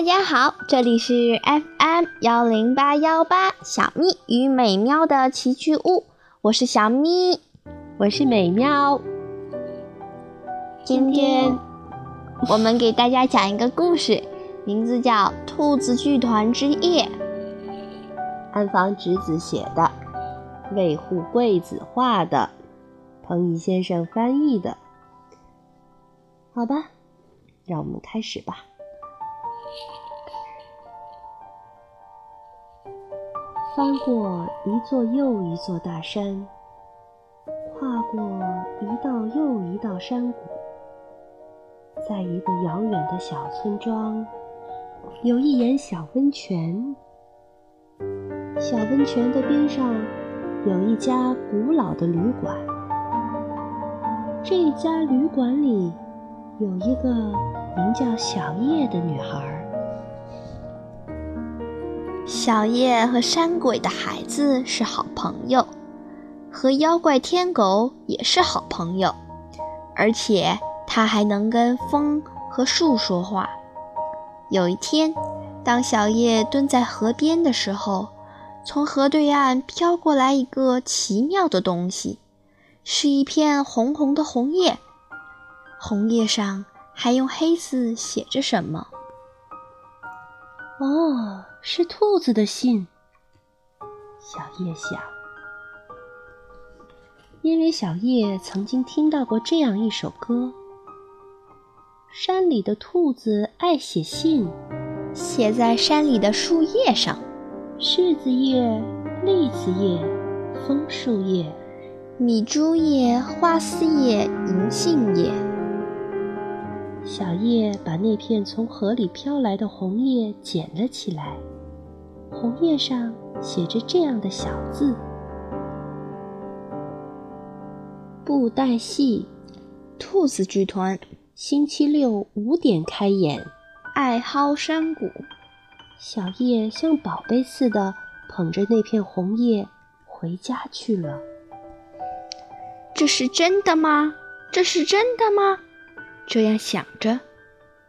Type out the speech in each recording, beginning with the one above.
大家好，这里是 FM 幺零八幺八小咪与美妙的奇趣屋，我是小咪，我是美妙。今天我们给大家讲一个故事，名字叫《兔子剧团之夜》，安房直子写的，卫护贵子画的，彭怡先生翻译的。好吧，让我们开始吧。翻过一座又一座大山，跨过一道又一道山谷，在一个遥远的小村庄，有一眼小温泉。小温泉的边上有一家古老的旅馆，这家旅馆里有一个名叫小叶的女孩。小叶和山鬼的孩子是好朋友，和妖怪天狗也是好朋友，而且他还能跟风和树说话。有一天，当小叶蹲在河边的时候，从河对岸飘过来一个奇妙的东西，是一片红红的红叶，红叶上还用黑字写着什么。哦。是兔子的信，小叶想，因为小叶曾经听到过这样一首歌：山里的兔子爱写信，写在山里的树叶上，柿子叶、栗子叶、枫树叶、米珠叶、花丝叶、银杏叶。小叶把那片从河里飘来的红叶捡了起来。红叶上写着这样的小字：“布袋戏，兔子剧团，星期六五点开演。爱蒿山谷。”小叶像宝贝似的捧着那片红叶回家去了。这是真的吗？这是真的吗？这样想着，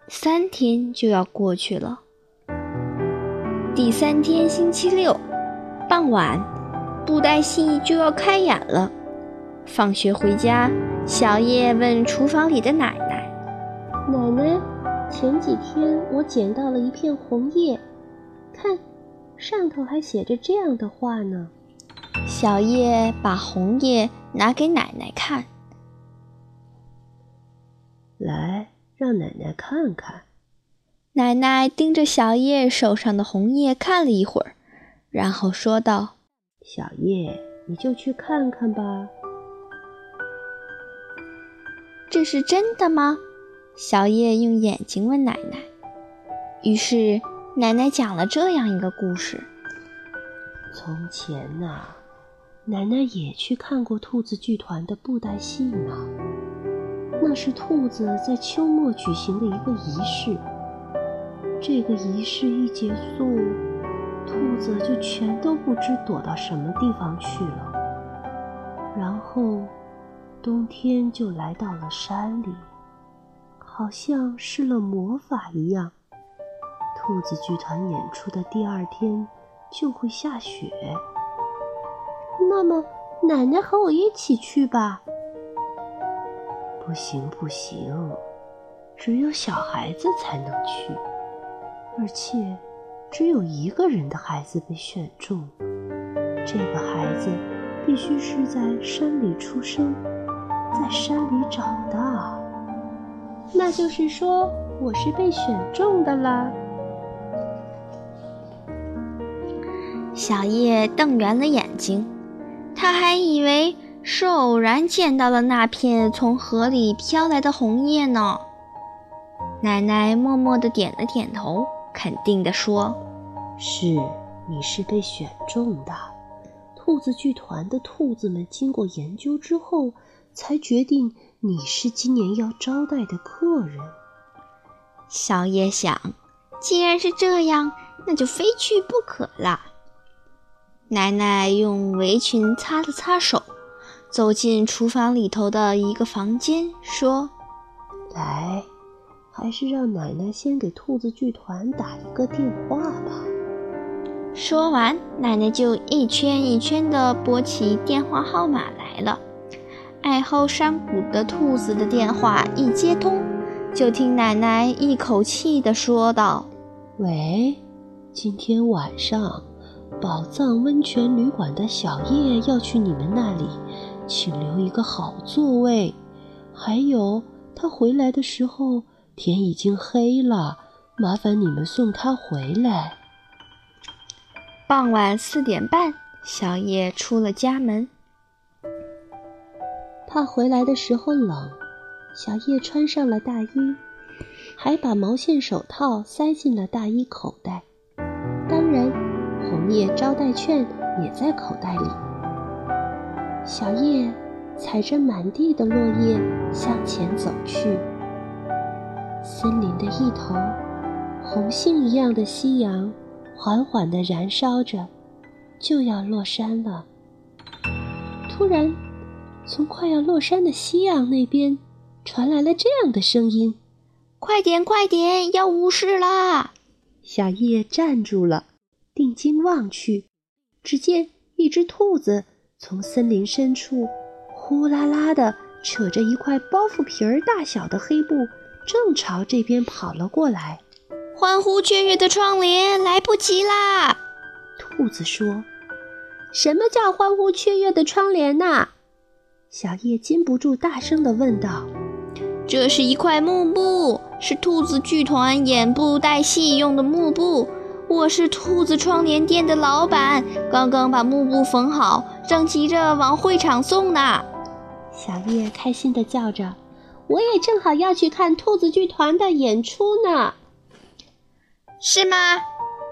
三天就要过去了。第三天星期六傍晚，布袋戏就要开演了。放学回家，小叶问厨房里的奶奶：“奶奶，前几天我捡到了一片红叶，看，上头还写着这样的话呢。”小叶把红叶拿给奶奶看，来，让奶奶看看。奶奶盯着小叶手上的红叶看了一会儿，然后说道：“小叶，你就去看看吧。这是真的吗？”小叶用眼睛问奶奶。于是奶奶讲了这样一个故事：从前呐，奶奶也去看过兔子剧团的布袋戏呢。那是兔子在秋末举行的一个仪式。这个仪式一结束，兔子就全都不知躲到什么地方去了。然后，冬天就来到了山里，好像施了魔法一样。兔子剧团演出的第二天就会下雪。那么，奶奶和我一起去吧。不行，不行，只有小孩子才能去。而且，只有一个人的孩子被选中。这个孩子必须是在山里出生，在山里长大。那就是说，我是被选中的啦。小叶瞪圆了眼睛，他还以为是偶然见到了那片从河里飘来的红叶呢。奶奶默默地点了点头。肯定地说：“是，你是被选中的。兔子剧团的兔子们经过研究之后，才决定你是今年要招待的客人。”小叶想，既然是这样，那就非去不可了。奶奶用围裙擦了擦手，走进厨房里头的一个房间，说：“来。”还是让奶奶先给兔子剧团打一个电话吧。说完，奶奶就一圈一圈地拨起电话号码来了。爱好山谷的兔子的电话一接通，就听奶奶一口气地说道：“喂，今天晚上，宝藏温泉旅馆的小叶要去你们那里，请留一个好座位。还有，他回来的时候天已经黑了，麻烦你们送他回来。”傍晚四点半，小叶出了家门。怕回来的时候冷，小叶穿上了大衣，还把毛线手套塞进了大衣口袋。当然，红叶招待券也在口袋里。小叶踩着满地的落叶向前走去。森林的一头，红杏一样的夕阳。缓缓地燃烧着，就要落山了。突然，从快要落山的夕阳那边传来了这样的声音：“快点，快点，要无事啦！”小叶站住了，定睛望去，只见一只兔子从森林深处呼啦啦地扯着一块包袱皮儿大小的黑布，正朝这边跑了过来。欢呼雀跃的窗帘来不及啦！兔子说：“什么叫欢呼雀跃的窗帘呐？”小叶禁不住大声地问道：“这是一块幕布，是兔子剧团演布袋戏用的幕布。我是兔子窗帘店的老板，刚刚把幕布缝好，正急着往会场送呢。”小叶开心地叫着：“我也正好要去看兔子剧团的演出呢。”是吗？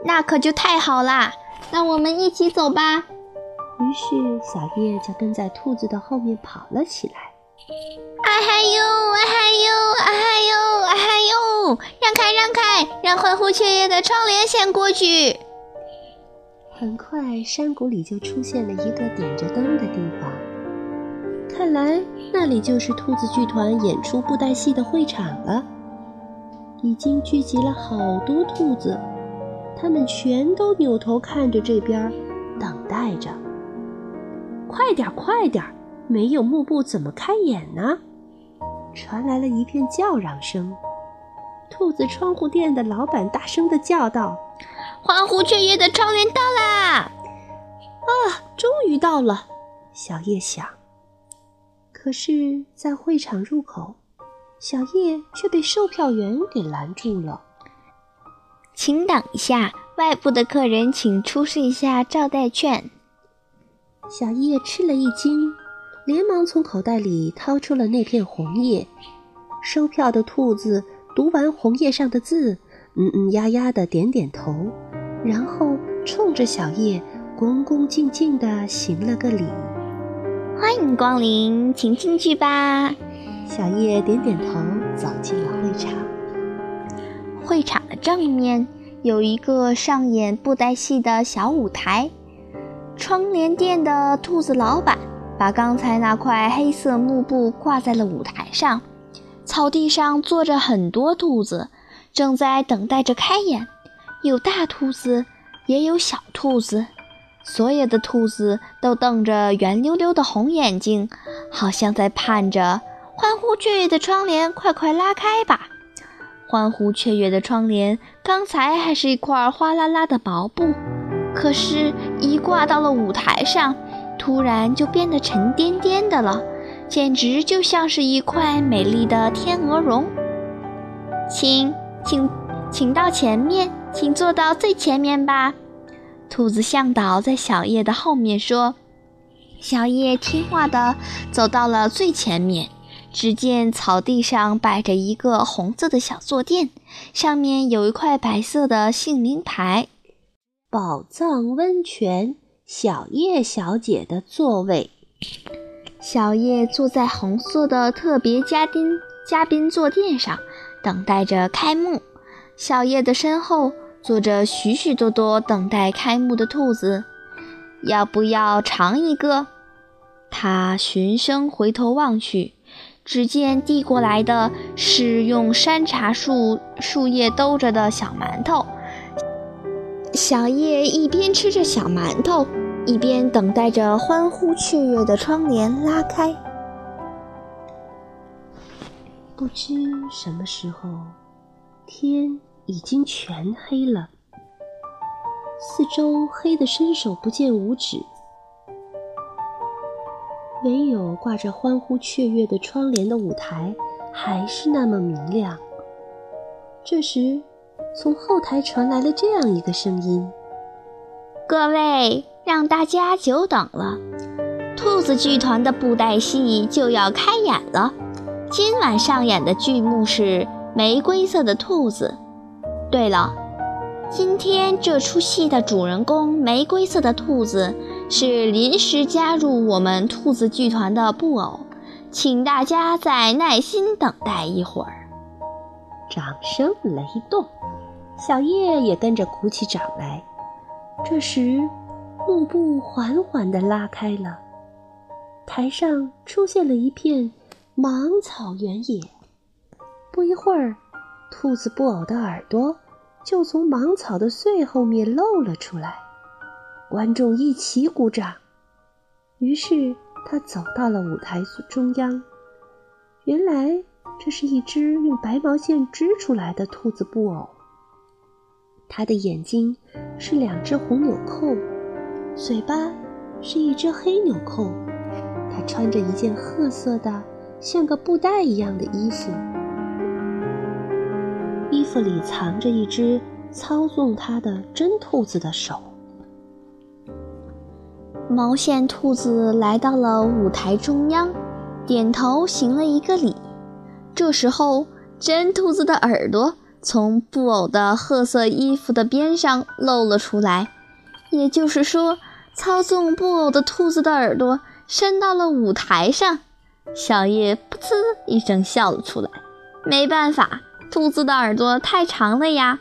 那可就太好啦！那我们一起走吧。于是小叶就跟在兔子的后面跑了起来。哎嗨呦，哎嗨呦，哎嗨呦，哎嗨呦！让开，让开，让欢呼雀跃的窗帘先过去。很快，山谷里就出现了一个点着灯的地方。看来那里就是兔子剧团演出布袋戏的会场了。已经聚集了好多兔子，它们全都扭头看着这边，等待着。快点，快点！没有幕布怎么开演呢？传来了一片叫嚷声。兔子窗户店的老板大声的叫道：“欢呼雀跃的窗帘到啦！”啊，终于到了！小叶想。可是，在会场入口。小叶却被售票员给拦住了。请等一下，外部的客人请出示一下招待券。小叶吃了一惊，连忙从口袋里掏出了那片红叶。收票的兔子读完红叶上的字，嗯嗯呀呀的点点头，然后冲着小叶恭恭敬敬地行了个礼：“欢迎光临，请进去吧。”小叶点点头，走进了会场。会场的正面有一个上演布袋戏的小舞台。窗帘店的兔子老板把刚才那块黑色幕布挂在了舞台上。草地上坐着很多兔子，正在等待着开演。有大兔子，也有小兔子。所有的兔子都瞪着圆溜溜的红眼睛，好像在盼着。欢呼雀跃的窗帘，快快拉开吧！欢呼雀跃的窗帘，刚才还是一块哗啦啦的薄布，可是，一挂到了舞台上，突然就变得沉甸甸的了，简直就像是一块美丽的天鹅绒。请，请，请到前面，请坐到最前面吧。兔子向导在小叶的后面说。小叶听话的走到了最前面。只见草地上摆着一个红色的小坐垫，上面有一块白色的姓名牌，“宝藏温泉小叶小姐的座位”。小叶坐在红色的特别嘉宾嘉宾坐垫上，等待着开幕。小叶的身后坐着许许多多等待开幕的兔子，要不要尝一个？他循声回头望去。只见递过来的是用山茶树树叶兜着的小馒头。小叶一边吃着小馒头，一边等待着欢呼雀跃的窗帘拉开。不知什么时候，天已经全黑了，四周黑得伸手不见五指，唯有挂着欢呼雀跃的窗帘的舞台还是那么明亮。这时。从后台传来了这样一个声音：“各位，让大家久等了，兔子剧团的布袋戏就要开演了。今晚上演的剧目是《玫瑰色的兔子》。对了，今天这出戏的主人公玫瑰色的兔子是临时加入我们兔子剧团的布偶，请大家再耐心等待一会儿。”掌声雷动。小叶也跟着鼓起掌来。这时，幕布缓缓地拉开了，台上出现了一片芒草原野。不一会儿，兔子布偶的耳朵就从芒草的穗后面露了出来。观众一起鼓掌。于是，他走到了舞台中央。原来，这是一只用白毛线织出来的兔子布偶。他的眼睛是两只红纽扣，嘴巴是一只黑纽扣。它穿着一件褐色的、像个布袋一样的衣服，衣服里藏着一只操纵它的真兔子的手。毛线兔子来到了舞台中央，点头行了一个礼。这时候，真兔子的耳朵。从布偶的褐色衣服的边上露了出来，也就是说，操纵布偶的兔子的耳朵伸到了舞台上。小叶噗呲一声笑了出来。没办法，兔子的耳朵太长了呀。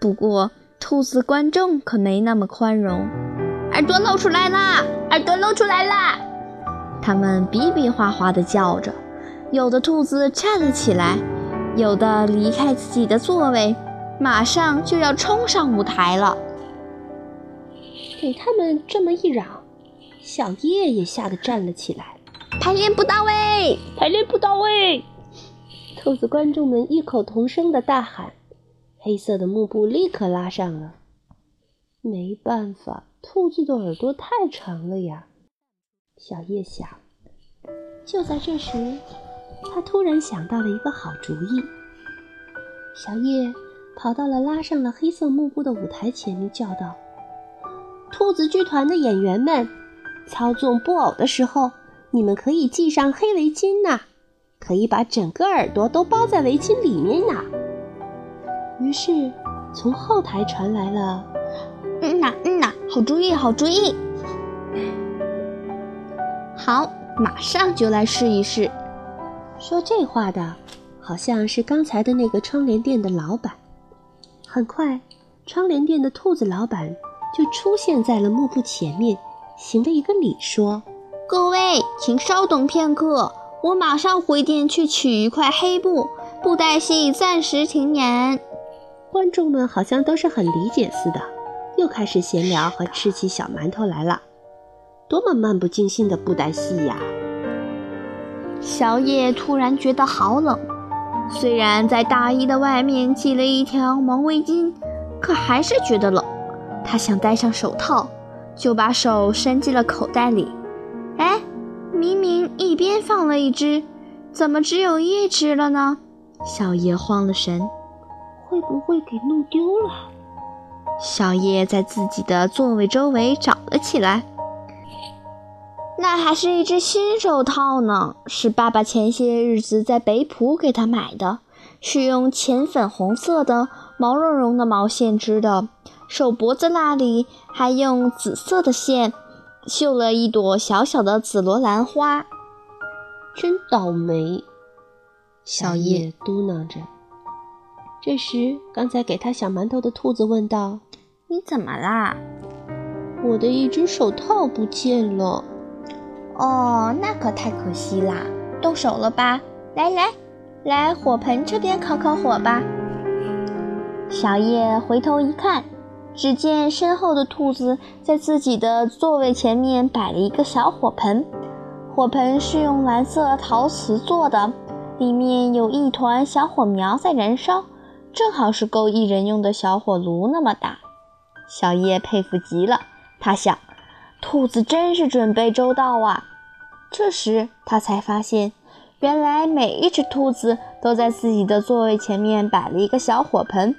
不过，兔子观众可没那么宽容。耳朵露出来啦！耳朵露出来啦！他们比比划划地叫着。有的兔子站了起来。有的离开自己的座位，马上就要冲上舞台了。给他们这么一嚷，小叶也吓得站了起来。排练不到位，排练不到位！兔子观众们异口同声的大喊。黑色的幕布立刻拉上了。没办法，兔子的耳朵太长了呀。小叶想。就在这时。他突然想到了一个好主意。小叶跑到了拉上了黑色幕布的舞台前面，叫道：“兔子剧团的演员们，操纵布偶的时候，你们可以系上黑围巾呐，可以把整个耳朵都包在围巾里面呐。”于是，从后台传来了：“嗯呐，嗯呐，好主意，好主意。好，马上就来试一试。”说这话的，好像是刚才的那个窗帘店的老板。很快，窗帘店的兔子老板就出现在了幕布前面，行了一个礼，说：“各位，请稍等片刻，我马上回店去取一块黑布，布袋戏暂时停演。”观众们好像都是很理解似的，又开始闲聊和吃起小馒头来了。多么漫不经心的布袋戏呀！小野突然觉得好冷，虽然在大衣的外面系了一条毛围巾，可还是觉得冷。他想戴上手套，就把手伸进了口袋里。哎，明明一边放了一只，怎么只有一只了呢？小叶慌了神，会不会给弄丢了？小叶在自己的座位周围找了起来。那还是一只新手套呢，是爸爸前些日子在北浦给他买的，是用浅粉红色的毛茸茸的毛线织的，手脖子那里还用紫色的线绣了一朵小小的紫罗兰花。真倒霉，小叶嘟囔着。这时，刚才给他小馒头的兔子问道：“你怎么啦？”“我的一只手套不见了。”哦，那可太可惜啦！动手了吧？来来来，火盆这边烤烤火吧。小叶回头一看，只见身后的兔子在自己的座位前面摆了一个小火盆，火盆是用蓝色陶瓷做的，里面有一团小火苗在燃烧，正好是够一人用的小火炉那么大。小叶佩服极了，他想，兔子真是准备周到啊。这时他才发现，原来每一只兔子都在自己的座位前面摆了一个小火盆。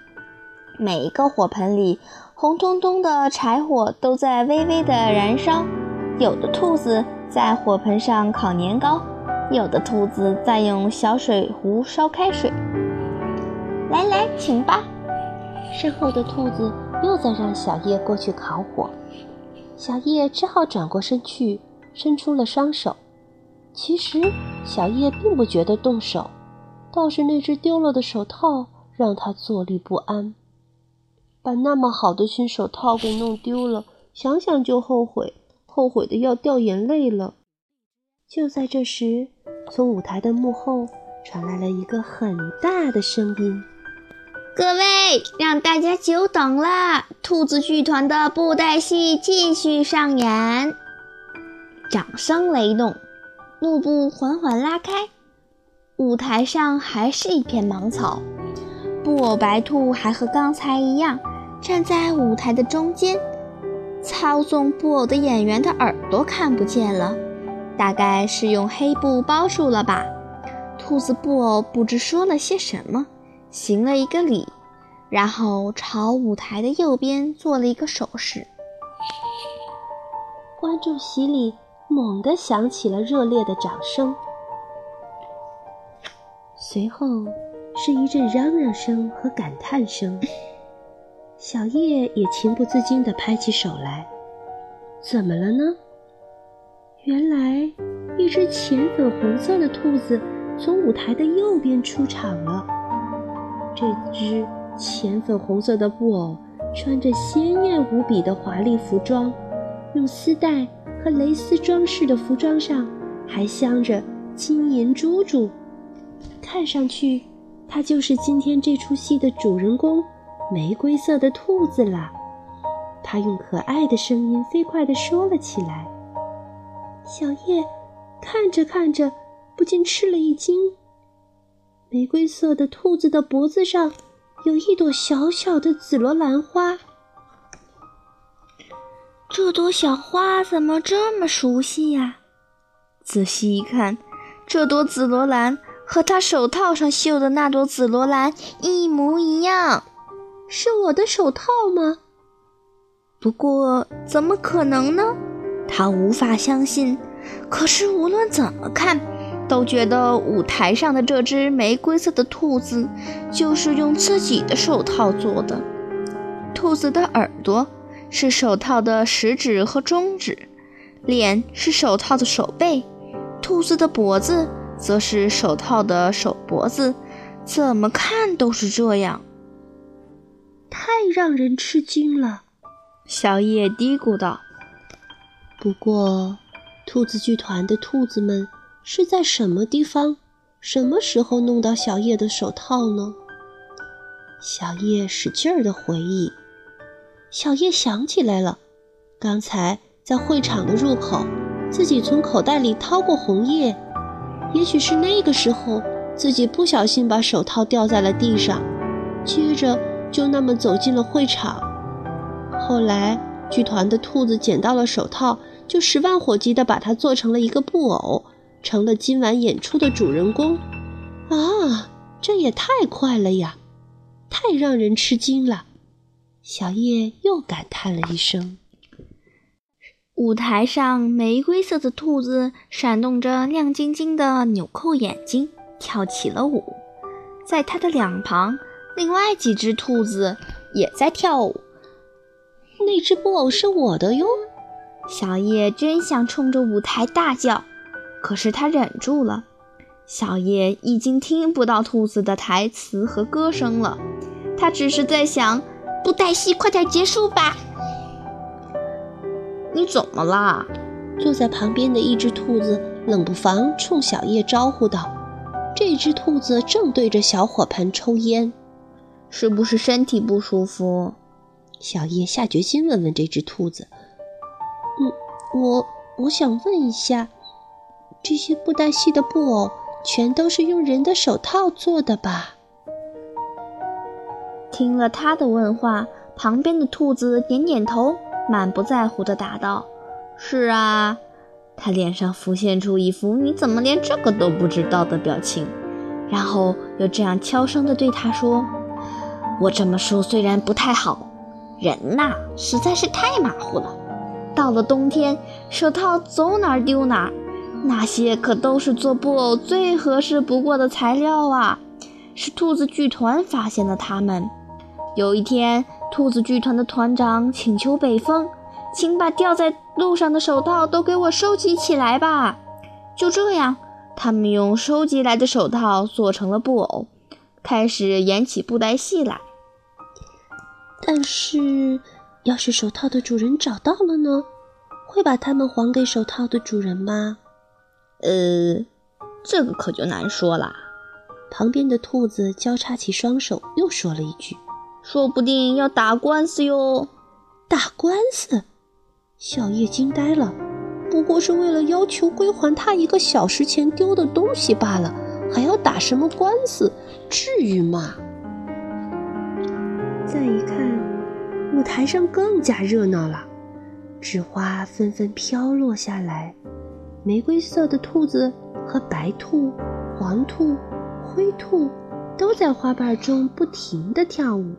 每一个火盆里，红彤彤的柴火都在微微的燃烧。有的兔子在火盆上烤年糕，有的兔子在用小水壶烧开水。来来，请吧。身后的兔子又在让小叶过去烤火，小叶只好转过身去，伸出了双手。其实小叶并不觉得动手，倒是那只丢了的手套让他坐立不安。把那么好的新手套给弄丢了，想想就后悔，后悔的要掉眼泪了。就在这时，从舞台的幕后传来了一个很大的声音：“各位，让大家久等了，兔子剧团的布袋戏继续上演。”掌声雷动，幕布缓缓拉开，舞台上还是一片芒草，布偶白兔还和刚才一样。站在舞台的中间，操纵布偶的演员的耳朵看不见了，大概是用黑布包住了吧。兔子布偶不知说了些什么，行了一个礼，然后朝舞台的右边做了一个手势。观众席里猛地响起了热烈的掌声，随后是一阵嚷嚷声和感叹声。小叶也情不自禁地拍起手来，怎么了呢？原来，一只浅粉红色的兔子从舞台的右边出场了。这只浅粉红色的布偶穿着鲜艳无比的华丽服装，用丝带和蕾丝装饰的服装上还镶着金银珠珠，看上去，它就是今天这出戏的主人公。玫瑰色的兔子啦，它用可爱的声音飞快地说了起来。小叶看着看着，不禁吃了一惊。玫瑰色的兔子的脖子上有一朵小小的紫罗兰花。这朵小花怎么这么熟悉呀？仔细一看，这朵紫罗兰和他手套上绣的那朵紫罗兰一模一样。是我的手套吗？不过怎么可能呢？他无法相信。可是无论怎么看，都觉得舞台上的这只玫瑰色的兔子就是用自己的手套做的。兔子的耳朵是手套的食指和中指，脸是手套的手背，兔子的脖子则是手套的手脖子。怎么看都是这样。太让人吃惊了，小叶嘀咕道。不过，兔子剧团的兔子们是在什么地方、什么时候弄到小叶的手套呢？小叶使劲儿的回忆。小叶想起来了，刚才在会场的入口，自己从口袋里掏过红叶，也许是那个时候自己不小心把手套掉在了地上，接着。就那么走进了会场。后来，剧团的兔子捡到了手套，就十万火急地把它做成了一个布偶，成了今晚演出的主人公。啊，这也太快了呀！太让人吃惊了。小叶又感叹了一声。舞台上，玫瑰色的兔子闪动着亮晶晶的纽扣眼睛，跳起了舞。在它的两旁。另外几只兔子也在跳舞。那只布偶是我的哟！小叶真想冲着舞台大叫，可是他忍住了。小叶已经听不到兔子的台词和歌声了，他只是在想：布袋戏快点结束吧！你怎么啦？坐在旁边的一只兔子冷不防冲小叶招呼道：“这这只兔子正对着小火盆抽烟，是不是身体不舒服？小叶下决心问问这只兔子：“嗯，我我想问一下，这些布袋戏的布偶全都是用人的手套做的吧？”听了他的问话，旁边的兔子点点头，满不在乎地答道：“是啊。”他脸上浮现出一副“你怎么连这个都不知道”的表情，然后又这样悄声地对他说：“我这么说虽然不太好。”人呐，实在是太马虎了。到了冬天，手套走哪儿丢哪儿。那些可都是做布偶最合适不过的材料啊！是兔子剧团发现了它们。有一天，兔子剧团的团长请求北风，请把掉在路上的手套都给我收集起来吧。就这样，他们用收集来的手套做成了布偶，开始演起布袋戏来。但是，要是手套的主人找到了呢？会把它们还给手套的主人吗？呃，这个可就难说了。旁边的兔子交叉起双手，又说了一句：“说不定要打官司哟。”打官司？小叶惊呆了。不过是为了要求归还他一个小时前丢的东西罢了，还要打什么官司？至于吗？再一看，舞台上更加热闹了，纸花纷纷飘落下来，玫瑰色的兔子和白兔、黄兔、灰兔都在花瓣中不停地跳舞。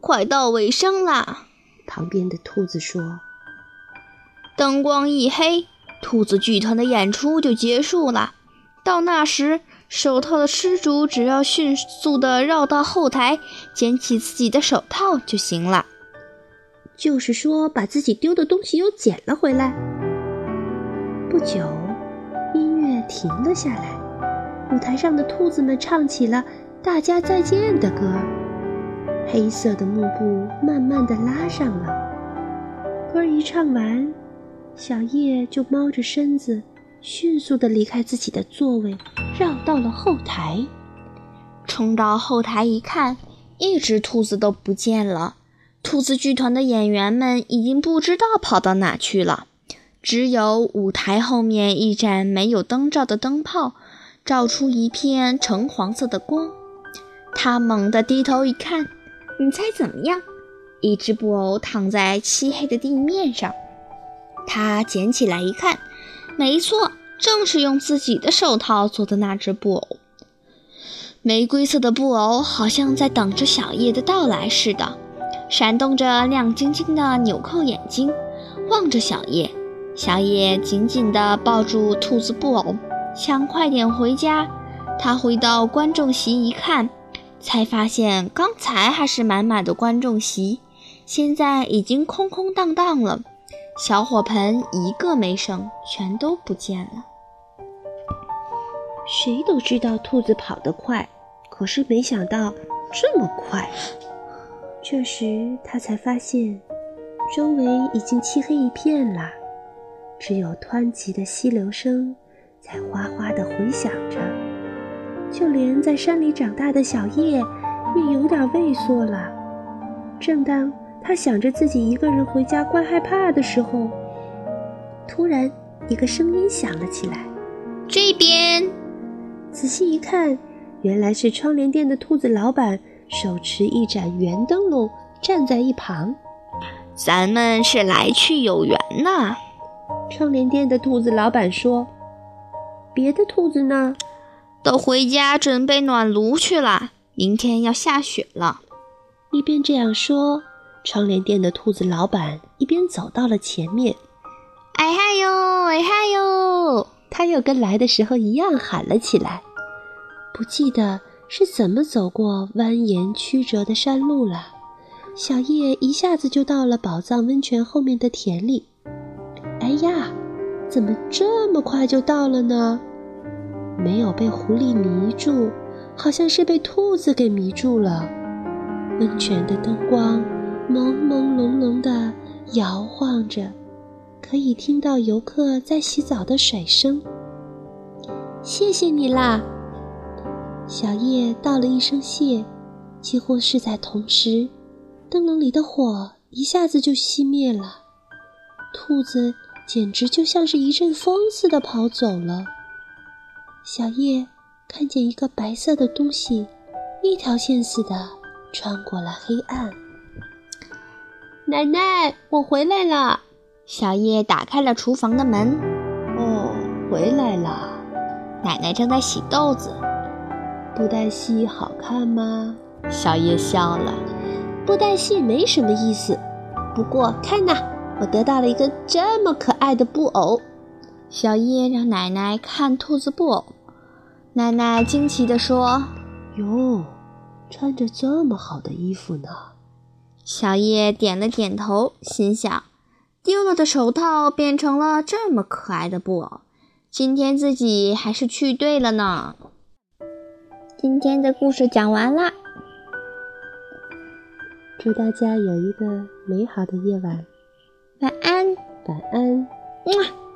快到尾声啦！旁边的兔子说：“灯光一黑，兔子剧团的演出就结束了。到那时。”手套的失主只要迅速地绕到后台，捡起自己的手套就行了。就是说，把自己丢的东西又捡了回来。不久，音乐停了下来，舞台上的兔子们唱起了“大家再见”的歌。黑色的幕布慢慢地拉上了。歌一唱完，小叶就猫着身子。迅速地离开自己的座位，绕到了后台。冲到后台一看，一只兔子都不见了。兔子剧团的演员们已经不知道跑到哪去了。只有舞台后面一盏没有灯罩的灯泡，照出一片橙黄色的光。他猛地低头一看，你猜怎么样？一只布偶躺在漆黑的地面上。他捡起来一看。没错，正是用自己的手套做的那只布偶。玫瑰色的布偶好像在等着小叶的到来似的，闪动着亮晶晶的纽扣眼睛，望着小叶。小叶紧紧地抱住兔子布偶，想快点回家。他回到观众席一看，才发现刚才还是满满的观众席，现在已经空空荡荡了。小火盆一个没剩，全都不见了。谁都知道兔子跑得快，可是没想到这么快。这时他才发现，周围已经漆黑一片了，只有湍急的溪流声在哗哗地回响着。就连在山里长大的小叶也有点畏缩了。正当……他想着自己一个人回家怪害怕的时候，突然一个声音响了起来：“这边！”仔细一看，原来是窗帘店的兔子老板手持一盏圆灯笼站在一旁。咱们是来去有缘呐。窗帘店的兔子老板说：“别的兔子呢？都回家准备暖炉去了。明天要下雪了。”一边这样说。窗帘店的兔子老板一边走到了前面，哎嗨哟，哎嗨哟！他又跟来的时候一样喊了起来。不记得是怎么走过蜿蜒曲折的山路了，小叶一下子就到了宝藏温泉后面的田里。哎呀，怎么这么快就到了呢？没有被狐狸迷住，好像是被兔子给迷住了。温泉的灯光。朦朦胧胧地摇晃着，可以听到游客在洗澡的水声。谢谢你啦！小叶道了一声谢，几乎是在同时，灯笼里的火一下子就熄灭了。兔子简直就像是一阵风似的跑走了。小叶看见一个白色的东西，一条线似的穿过了黑暗。奶奶，我回来了。小叶打开了厨房的门。哦，回来了。奶奶正在洗豆子。布袋戏好看吗？小叶笑了。布袋戏没什么意思。不过看呐，我得到了一个这么可爱的布偶。小叶让奶奶看兔子布偶。奶奶惊奇地说：“哟，穿着这么好的衣服呢。”小叶点了点头，心想：丢了的手套变成了这么可爱的布偶，今天自己还是去对了呢。今天的故事讲完啦，祝大家有一个美好的夜晚，晚安，晚安，么。